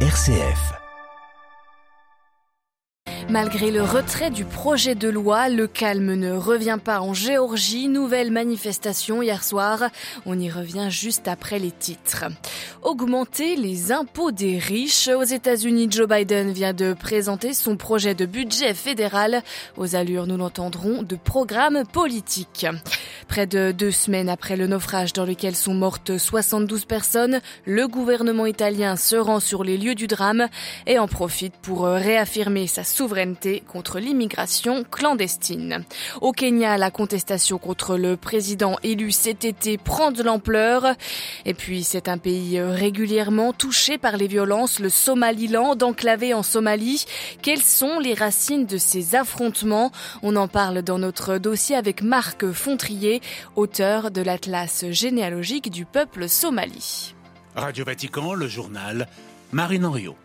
RCF. Malgré le retrait du projet de loi, le calme ne revient pas en Géorgie. Nouvelle manifestation hier soir. On y revient juste après les titres. Augmenter les impôts des riches. Aux États-Unis, Joe Biden vient de présenter son projet de budget fédéral. Aux allures, nous l'entendrons, de programme politique. Près de deux semaines après le naufrage dans lequel sont mortes 72 personnes, le gouvernement italien se rend sur les lieux du drame et en profite pour réaffirmer sa souveraineté contre l'immigration clandestine. Au Kenya, la contestation contre le président élu cet été prend de l'ampleur. Et puis, c'est un pays régulièrement touché par les violences, le Somaliland, enclavé en Somalie. Quelles sont les racines de ces affrontements? On en parle dans notre dossier avec Marc Fontrier auteur de l'Atlas généalogique du peuple somali. Radio Vatican, le journal Marine Henriot.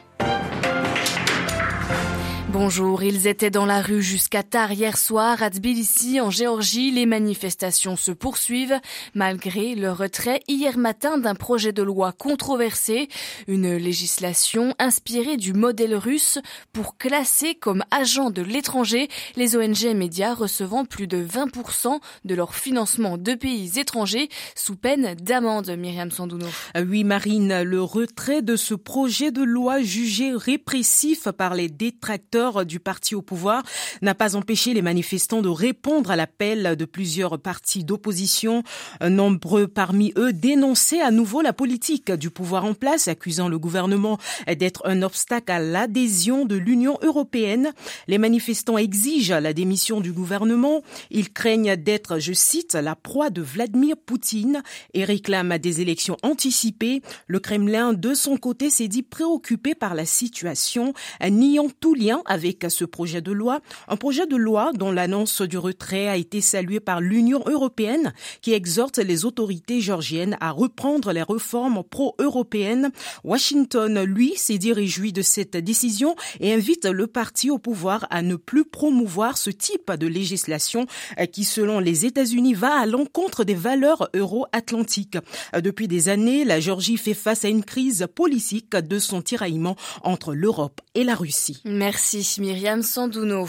Bonjour, ils étaient dans la rue jusqu'à tard hier soir à Tbilissi, en Géorgie. Les manifestations se poursuivent malgré le retrait hier matin d'un projet de loi controversé, une législation inspirée du modèle russe pour classer comme agents de l'étranger les ONG et médias recevant plus de 20% de leur financement de pays étrangers sous peine d'amende. Myriam Sandouno. Oui, Marine, le retrait de ce projet de loi jugé répressif par les détracteurs du parti au pouvoir n'a pas empêché les manifestants de répondre à l'appel de plusieurs partis d'opposition. Nombreux parmi eux dénonçaient à nouveau la politique du pouvoir en place, accusant le gouvernement d'être un obstacle à l'adhésion de l'Union européenne. Les manifestants exigent la démission du gouvernement. Ils craignent d'être, je cite, la proie de Vladimir Poutine et réclament des élections anticipées. Le Kremlin, de son côté, s'est dit préoccupé par la situation, niant tout lien avec ce projet de loi, un projet de loi dont l'annonce du retrait a été saluée par l'Union européenne qui exhorte les autorités georgiennes à reprendre les réformes pro-européennes. Washington, lui, s'est dit réjoui de cette décision et invite le parti au pouvoir à ne plus promouvoir ce type de législation qui, selon les États-Unis, va à l'encontre des valeurs euro-atlantiques. Depuis des années, la Géorgie fait face à une crise politique de son tiraillement entre l'Europe et la Russie. Merci. Myriam Sandouno.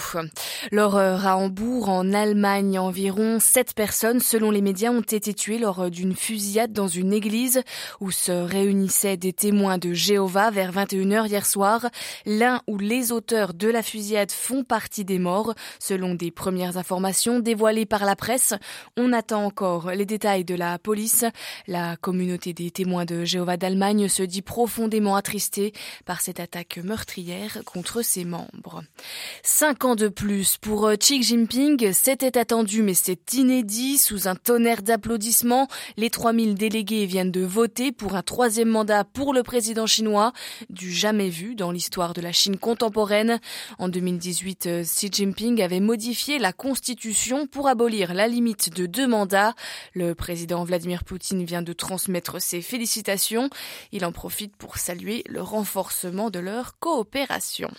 L'horreur à Hambourg, en Allemagne, environ sept personnes, selon les médias, ont été tuées lors d'une fusillade dans une église où se réunissaient des témoins de Jéhovah vers 21h hier soir. L'un ou les auteurs de la fusillade font partie des morts, selon des premières informations dévoilées par la presse. On attend encore les détails de la police. La communauté des témoins de Jéhovah d'Allemagne se dit profondément attristée par cette attaque meurtrière contre ses membres. Cinq ans de plus pour euh, Xi Jinping, c'était attendu mais c'est inédit. Sous un tonnerre d'applaudissements, les 3000 délégués viennent de voter pour un troisième mandat pour le président chinois, du jamais vu dans l'histoire de la Chine contemporaine. En 2018, euh, Xi Jinping avait modifié la constitution pour abolir la limite de deux mandats. Le président Vladimir Poutine vient de transmettre ses félicitations. Il en profite pour saluer le renforcement de leur coopération.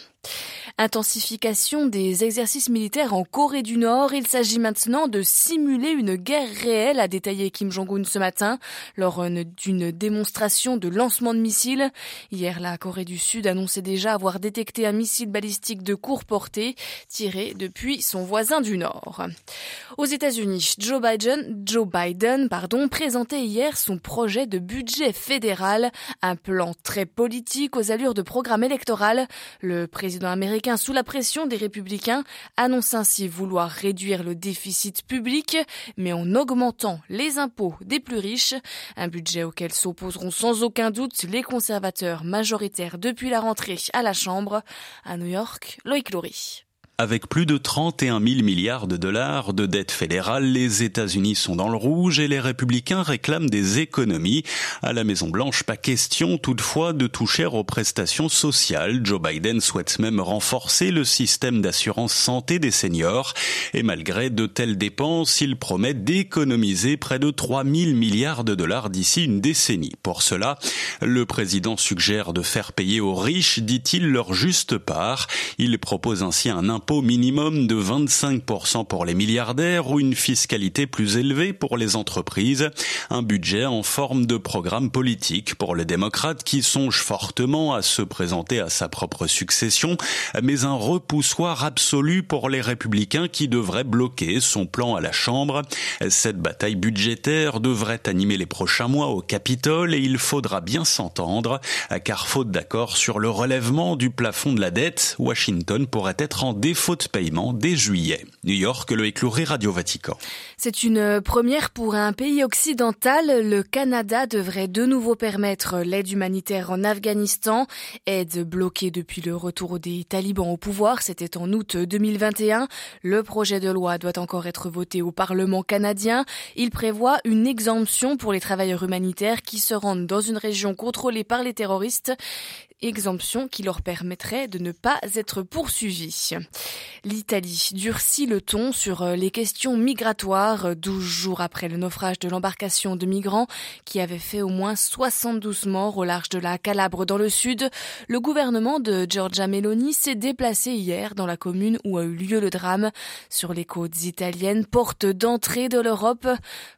Intensification des exercices militaires en Corée du Nord. Il s'agit maintenant de simuler une guerre réelle, a détaillé Kim Jong-un ce matin, lors d'une démonstration de lancement de missiles. Hier, la Corée du Sud annonçait déjà avoir détecté un missile balistique de courte portée tiré depuis son voisin du Nord. Aux États-Unis, Joe Biden, Joe Biden, pardon, présentait hier son projet de budget fédéral, un plan très politique aux allures de programme électoral. Le président américain sous la pression des républicains, annonce ainsi vouloir réduire le déficit public, mais en augmentant les impôts des plus riches, un budget auquel s'opposeront sans aucun doute les conservateurs majoritaires depuis la rentrée à la Chambre. À New York, Loïc Laurie. Avec plus de 31 000 milliards de dollars de dette fédérale, les États-Unis sont dans le rouge et les républicains réclament des économies. À la Maison-Blanche, pas question toutefois de toucher aux prestations sociales. Joe Biden souhaite même renforcer le système d'assurance santé des seniors. Et malgré de telles dépenses, il promet d'économiser près de 3 000 milliards de dollars d'ici une décennie. Pour cela, le président suggère de faire payer aux riches, dit-il, leur juste part. Il propose ainsi un impôt impôt minimum de 25% pour les milliardaires ou une fiscalité plus élevée pour les entreprises. Un budget en forme de programme politique pour les démocrates qui songent fortement à se présenter à sa propre succession, mais un repoussoir absolu pour les républicains qui devraient bloquer son plan à la Chambre. Cette bataille budgétaire devrait animer les prochains mois au Capitole et il faudra bien s'entendre, car faute d'accord sur le relèvement du plafond de la dette, Washington pourrait être en défaut de paiement dès juillet. New York, le éclairé Radio Vatican. C'est une première pour un pays occidental. Le Canada devrait de nouveau permettre l'aide humanitaire en Afghanistan, aide bloquée depuis le retour des talibans au pouvoir. C'était en août 2021. Le projet de loi doit encore être voté au Parlement canadien. Il prévoit une exemption pour les travailleurs humanitaires qui se rendent dans une région contrôlée par les terroristes exemption qui leur permettrait de ne pas être poursuivis. L'Italie durcit le ton sur euh, les questions migratoires 12 jours après le naufrage de l'embarcation de migrants qui avait fait au moins 72 morts au large de la Calabre dans le sud. Le gouvernement de Giorgia Meloni s'est déplacé hier dans la commune où a eu lieu le drame sur les côtes italiennes, porte d'entrée de l'Europe.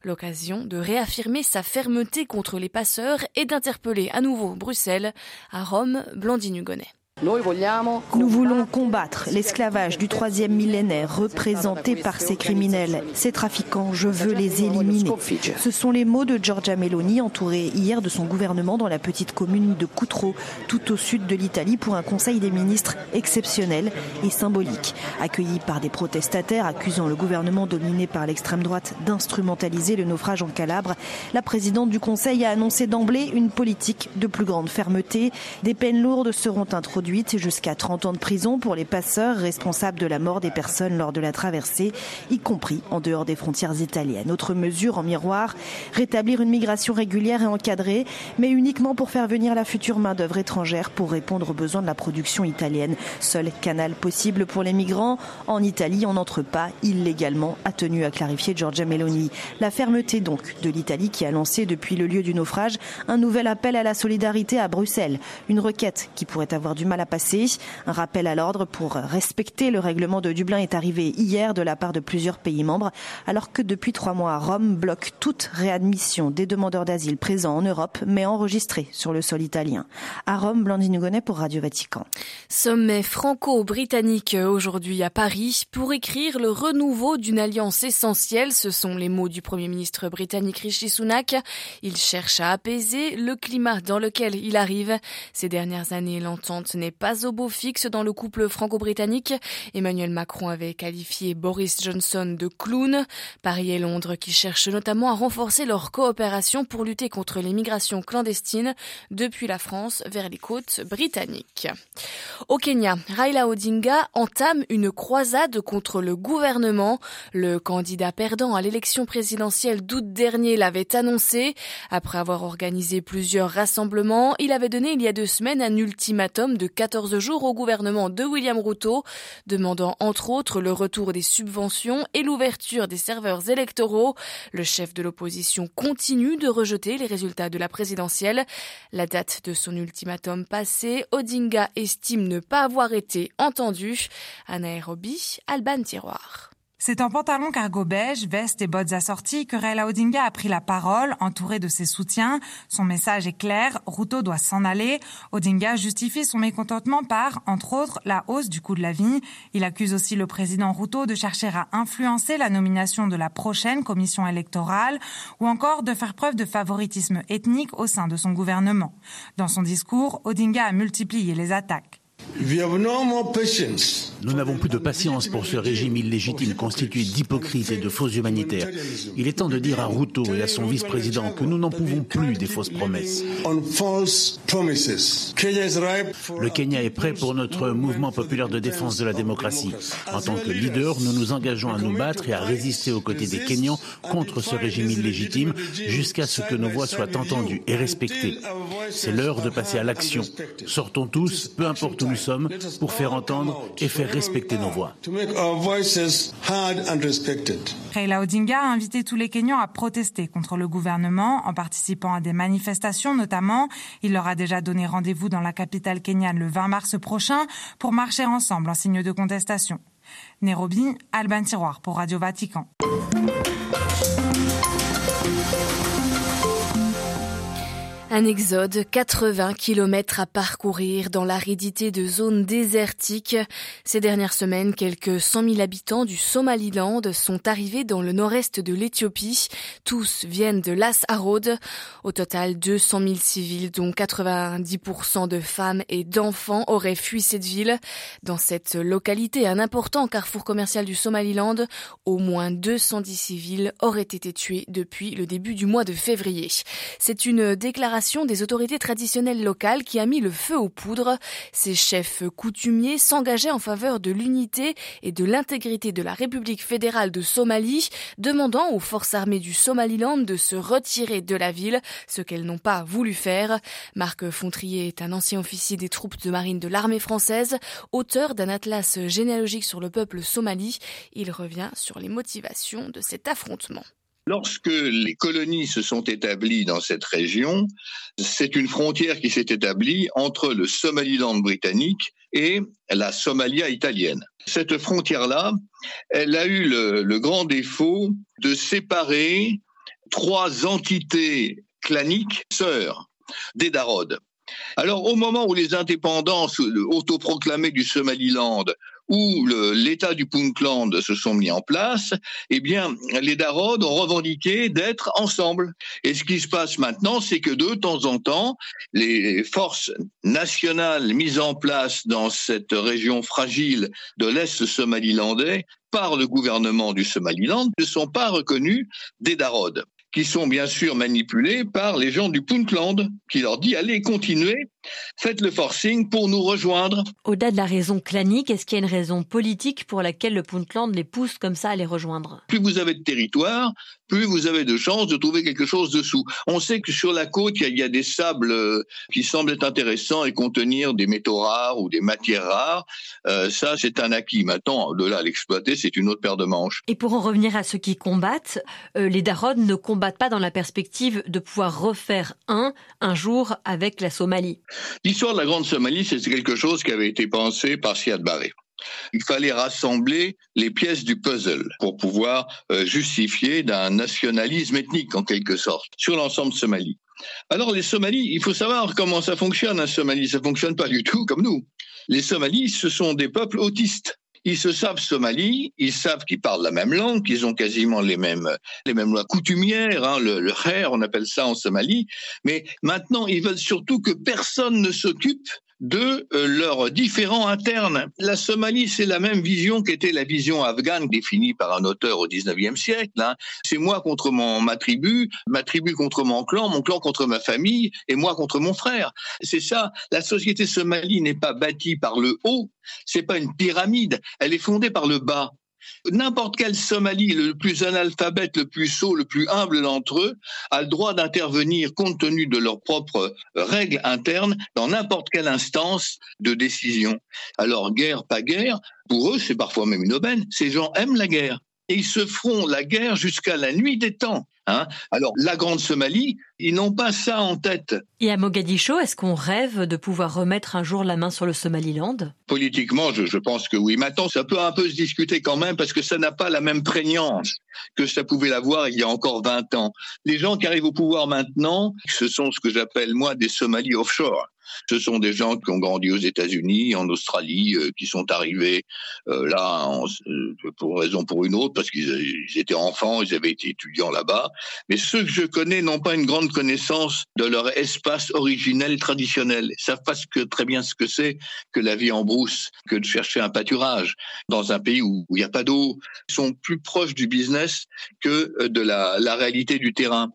L'occasion de réaffirmer sa fermeté contre les passeurs et d'interpeller à nouveau Bruxelles. À Rome, Blandine Hugonnet. Nous voulons combattre l'esclavage du troisième millénaire représenté par ces criminels. Ces trafiquants, je veux les éliminer. Ce sont les mots de Giorgia Meloni, entourée hier de son gouvernement dans la petite commune de Cutro, tout au sud de l'Italie, pour un conseil des ministres exceptionnel et symbolique. Accueilli par des protestataires accusant le gouvernement dominé par l'extrême droite d'instrumentaliser le naufrage en Calabre, la présidente du conseil a annoncé d'emblée une politique de plus grande fermeté. Des peines lourdes seront introduites jusqu'à 30 ans de prison pour les passeurs responsables de la mort des personnes lors de la traversée, y compris en dehors des frontières italiennes. Autre mesure en miroir, rétablir une migration régulière et encadrée, mais uniquement pour faire venir la future main-d'œuvre étrangère pour répondre aux besoins de la production italienne. Seul canal possible pour les migrants. En Italie, on n'entre pas illégalement, a tenu à clarifier Giorgia Meloni. La fermeté donc de l'Italie qui a lancé depuis le lieu du naufrage un nouvel appel à la solidarité à Bruxelles. Une requête qui pourrait avoir du mal à passer. Un rappel à l'ordre pour respecter le règlement de Dublin est arrivé hier de la part de plusieurs pays membres, alors que depuis trois mois, Rome bloque toute réadmission des demandeurs d'asile présents en Europe, mais enregistrés sur le sol italien. À Rome, Blandine Hugonnet pour Radio Vatican. Sommet franco-britannique aujourd'hui à Paris pour écrire le renouveau d'une alliance essentielle. Ce sont les mots du Premier ministre britannique Rishi Sunak. Il cherche à apaiser le climat dans lequel il arrive. Ces dernières années, l'entente n'est pas au beau fixe dans le couple franco-britannique. Emmanuel Macron avait qualifié Boris Johnson de clown. Paris et Londres qui cherchent notamment à renforcer leur coopération pour lutter contre l'immigration clandestine depuis la France vers les côtes britanniques. Au Kenya, Raila Odinga entame une croisade contre le gouvernement. Le candidat perdant à l'élection présidentielle d'août dernier l'avait annoncé. Après avoir organisé plusieurs rassemblements, il avait donné il y a deux semaines un ultimatum de 14 jours au gouvernement de William Ruto, demandant entre autres le retour des subventions et l'ouverture des serveurs électoraux. Le chef de l'opposition continue de rejeter les résultats de la présidentielle. La date de son ultimatum passé, Odinga estime ne pas avoir été entendu. À Nairobi, Alban Tiroir. C'est en pantalon cargo beige, veste et bottes assorties que Raila Odinga a pris la parole, entouré de ses soutiens. Son message est clair, Ruto doit s'en aller. Odinga justifie son mécontentement par, entre autres, la hausse du coût de la vie. Il accuse aussi le président Ruto de chercher à influencer la nomination de la prochaine commission électorale ou encore de faire preuve de favoritisme ethnique au sein de son gouvernement. Dans son discours, Odinga a multiplié les attaques. Nous n'avons plus de patience pour ce régime illégitime constitué d'hypocrites et de faux humanitaires. Il est temps de dire à Ruto et à son vice-président que nous n'en pouvons plus des fausses promesses. Le Kenya est prêt pour notre mouvement populaire de défense de la démocratie. En tant que leader, nous nous engageons à nous battre et à résister aux côtés des Kenyans contre ce régime illégitime jusqu'à ce que nos voix soient entendues et respectées. C'est l'heure de passer à l'action. Sortons tous, peu importe où nous sommes, pour faire entendre et faire respecter nos voix. Raila Odinga a invité tous les Kenyans à protester contre le gouvernement en participant à des manifestations notamment. Il leur a déjà donné rendez-vous dans la capitale kenyane le 20 mars prochain pour marcher ensemble en signe de contestation. Nairobi, Alban Tiroir pour Radio Vatican. Un exode, 80 km à parcourir dans l'aridité de zones désertiques. Ces dernières semaines, quelques 100 000 habitants du Somaliland sont arrivés dans le nord-est de l'Éthiopie. Tous viennent de Las Harod. Au total, 200 000 civils, dont 90% de femmes et d'enfants, auraient fui cette ville. Dans cette localité, un important carrefour commercial du Somaliland, au moins 210 civils auraient été tués depuis le début du mois de février. C'est une déclaration des autorités traditionnelles locales qui a mis le feu aux poudres. Ces chefs coutumiers s'engageaient en faveur de l'unité et de l'intégrité de la République fédérale de Somalie, demandant aux forces armées du Somaliland de se retirer de la ville, ce qu'elles n'ont pas voulu faire. Marc Fontrier est un ancien officier des troupes de marine de l'armée française, auteur d'un atlas généalogique sur le peuple somali. Il revient sur les motivations de cet affrontement. Lorsque les colonies se sont établies dans cette région, c'est une frontière qui s'est établie entre le Somaliland britannique et la Somalia italienne. Cette frontière-là, elle a eu le, grand défaut de séparer trois entités claniques sœurs des Darodes. Alors, au moment où les indépendances autoproclamées du Somaliland où l'État du Puntland se sont mis en place, eh bien, les Darodes ont revendiqué d'être ensemble. Et ce qui se passe maintenant, c'est que de temps en temps, les forces nationales mises en place dans cette région fragile de l'Est somalilandais par le gouvernement du Somaliland ne sont pas reconnues des Darodes qui sont bien sûr manipulés par les gens du Puntland, qui leur dit allez, continuez, faites le forcing pour nous rejoindre. Au-delà de la raison clanique, est-ce qu'il y a une raison politique pour laquelle le Puntland les pousse comme ça à les rejoindre? Plus vous avez de territoire, plus vous avez de chances de trouver quelque chose dessous. On sait que sur la côte, il y, a des sables euh, qui semblent être intéressants et contenir des métaux rares ou des matières rares. Euh, ça, c'est un acquis. Maintenant, de là à l'exploiter, c'est une autre paire de manches. Et pour en revenir à ceux qui combattent, euh, les Darodes ne combattent pas dans la perspective de pouvoir refaire un, un jour avec la Somalie. L'histoire de la Grande Somalie, c'est quelque chose qui avait été pensé par Siad Barre. Il fallait rassembler les pièces du puzzle pour pouvoir euh, justifier d'un nationalisme ethnique en quelque sorte sur l'ensemble Somalie. Alors les Somalis, il faut savoir comment ça fonctionne un Somalie. Ça fonctionne pas du tout comme nous. Les Somalis, ce sont des peuples autistes. Ils se savent Somalie, ils savent qu'ils parlent la même langue, qu'ils ont quasiment les mêmes, les mêmes lois coutumières, hein, le, le on appelle ça en Somalie. Mais maintenant, ils veulent surtout que personne ne s'occupe de euh, leurs différents internes. La Somalie, c'est la même vision qu'était la vision afghane définie par un auteur au 19e siècle. Hein. C'est moi contre mon, ma tribu, ma tribu contre mon clan, mon clan contre ma famille et moi contre mon frère. C'est ça. La société somalie n'est pas bâtie par le haut, c'est pas une pyramide, elle est fondée par le bas. N'importe quel Somalie, le plus analphabète, le plus sot, le plus humble d'entre eux, a le droit d'intervenir compte tenu de leurs propres règles internes dans n'importe quelle instance de décision. Alors, guerre, pas guerre, pour eux, c'est parfois même une aubaine. Ces gens aiment la guerre et ils se feront la guerre jusqu'à la nuit des temps. Hein Alors, la Grande Somalie, ils n'ont pas ça en tête. Et à Mogadiscio, est-ce qu'on rêve de pouvoir remettre un jour la main sur le Somaliland? Politiquement, je, je, pense que oui. Maintenant, ça peut un peu se discuter quand même parce que ça n'a pas la même prégnance que ça pouvait l'avoir il y a encore 20 ans. Les gens qui arrivent au pouvoir maintenant, ce sont ce que j'appelle moi des Somalis offshore. Ce sont des gens qui ont grandi aux États-Unis, en Australie, euh, qui sont arrivés euh, là euh, pour raison pour une autre, parce qu'ils étaient enfants, ils avaient été étudiants là-bas. Mais ceux que je connais n'ont pas une grande connaissance de leur espace originel traditionnel. Ils savent pas que, très bien ce que c'est que la vie en brousse, que de chercher un pâturage dans un pays où il n'y a pas d'eau. Ils sont plus proches du business que de la, la réalité du terrain.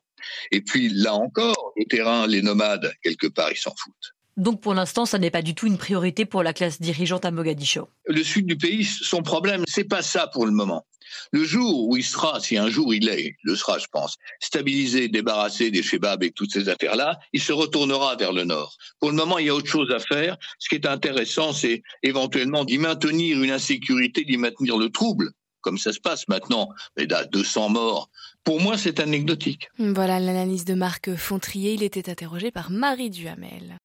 Et puis là encore, le terrain, les nomades, quelque part, ils s'en foutent. Donc pour l'instant, ça n'est pas du tout une priorité pour la classe dirigeante à Mogadiscio. Le sud du pays, son problème, c'est pas ça pour le moment. Le jour où il sera, si un jour il est, le sera, je pense, stabilisé, débarrassé des Chebabs et toutes ces affaires-là, il se retournera vers le nord. Pour le moment, il y a autre chose à faire. Ce qui est intéressant, c'est éventuellement d'y maintenir une insécurité, d'y maintenir le trouble, comme ça se passe maintenant, mais là, 200 morts. Pour moi, c'est anecdotique. Voilà l'analyse de Marc Fontrier. Il était interrogé par Marie Duhamel.